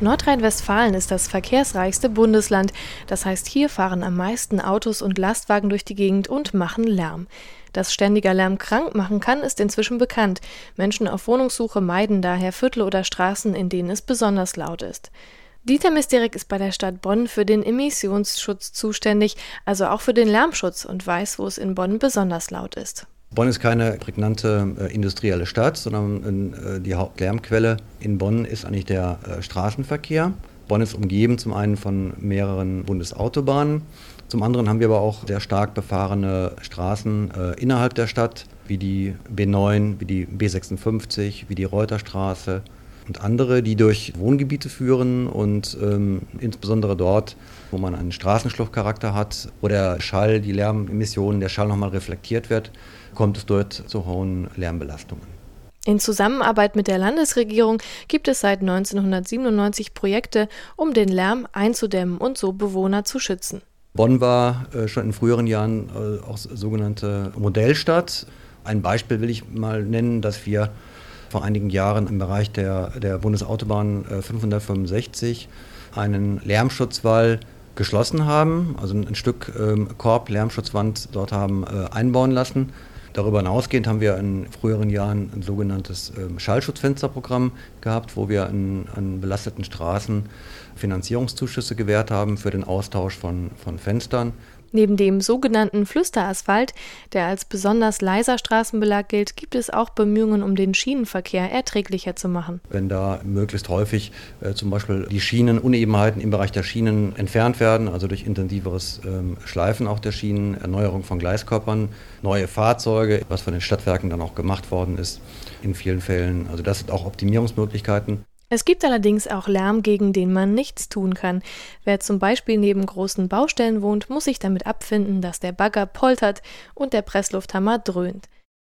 Nordrhein-Westfalen ist das verkehrsreichste Bundesland. Das heißt, hier fahren am meisten Autos und Lastwagen durch die Gegend und machen Lärm. Dass ständiger Lärm krank machen kann, ist inzwischen bekannt. Menschen auf Wohnungssuche meiden daher Viertel oder Straßen, in denen es besonders laut ist. Dieter Misterek ist bei der Stadt Bonn für den Emissionsschutz zuständig, also auch für den Lärmschutz und weiß, wo es in Bonn besonders laut ist. Bonn ist keine prägnante äh, industrielle Stadt, sondern äh, die Hauptlärmquelle in Bonn ist eigentlich der äh, Straßenverkehr. Bonn ist umgeben zum einen von mehreren Bundesautobahnen, zum anderen haben wir aber auch sehr stark befahrene Straßen äh, innerhalb der Stadt, wie die B9, wie die B56, wie die Reuterstraße und andere, die durch Wohngebiete führen und ähm, insbesondere dort, wo man einen Straßenschluchtcharakter hat, wo der Schall, die Lärmemissionen, der Schall nochmal reflektiert wird, kommt es dort zu hohen Lärmbelastungen. In Zusammenarbeit mit der Landesregierung gibt es seit 1997 Projekte, um den Lärm einzudämmen und so Bewohner zu schützen. Bonn war äh, schon in früheren Jahren äh, auch sogenannte Modellstadt. Ein Beispiel will ich mal nennen, dass wir vor einigen Jahren im Bereich der, der Bundesautobahn äh, 565 einen Lärmschutzwall geschlossen haben, also ein, Stück ähm, Korb, Lärmschutzwand dort haben äh, einbauen lassen. Darüber hinausgehend haben wir in früheren Jahren ein sogenanntes ähm, Schallschutzfensterprogramm gehabt, wo wir an, an belasteten Straßen Finanzierungszuschüsse gewährt haben für den Austausch von, von Fenstern. Neben dem sogenannten Flüsterasphalt, der als besonders leiser Straßenbelag gilt, gibt es auch Bemühungen, um den Schienenverkehr erträglicher zu machen. Wenn da möglichst häufig äh, zum Beispiel die Schienenunebenheiten im Bereich der Schienen entfernt werden, also durch intensiveres ähm, Schleifen auch der Schienen, Erneuerung von Gleiskörpern, neue Fahrzeuge, was von den Stadtwerken dann auch gemacht worden ist in vielen Fällen. Also das sind auch Optimierungsmöglichkeiten. Es gibt allerdings auch Lärm, gegen den man nichts tun kann. Wer zum Beispiel neben großen Baustellen wohnt, muss sich damit abfinden, dass der Bagger poltert und der Presslufthammer dröhnt.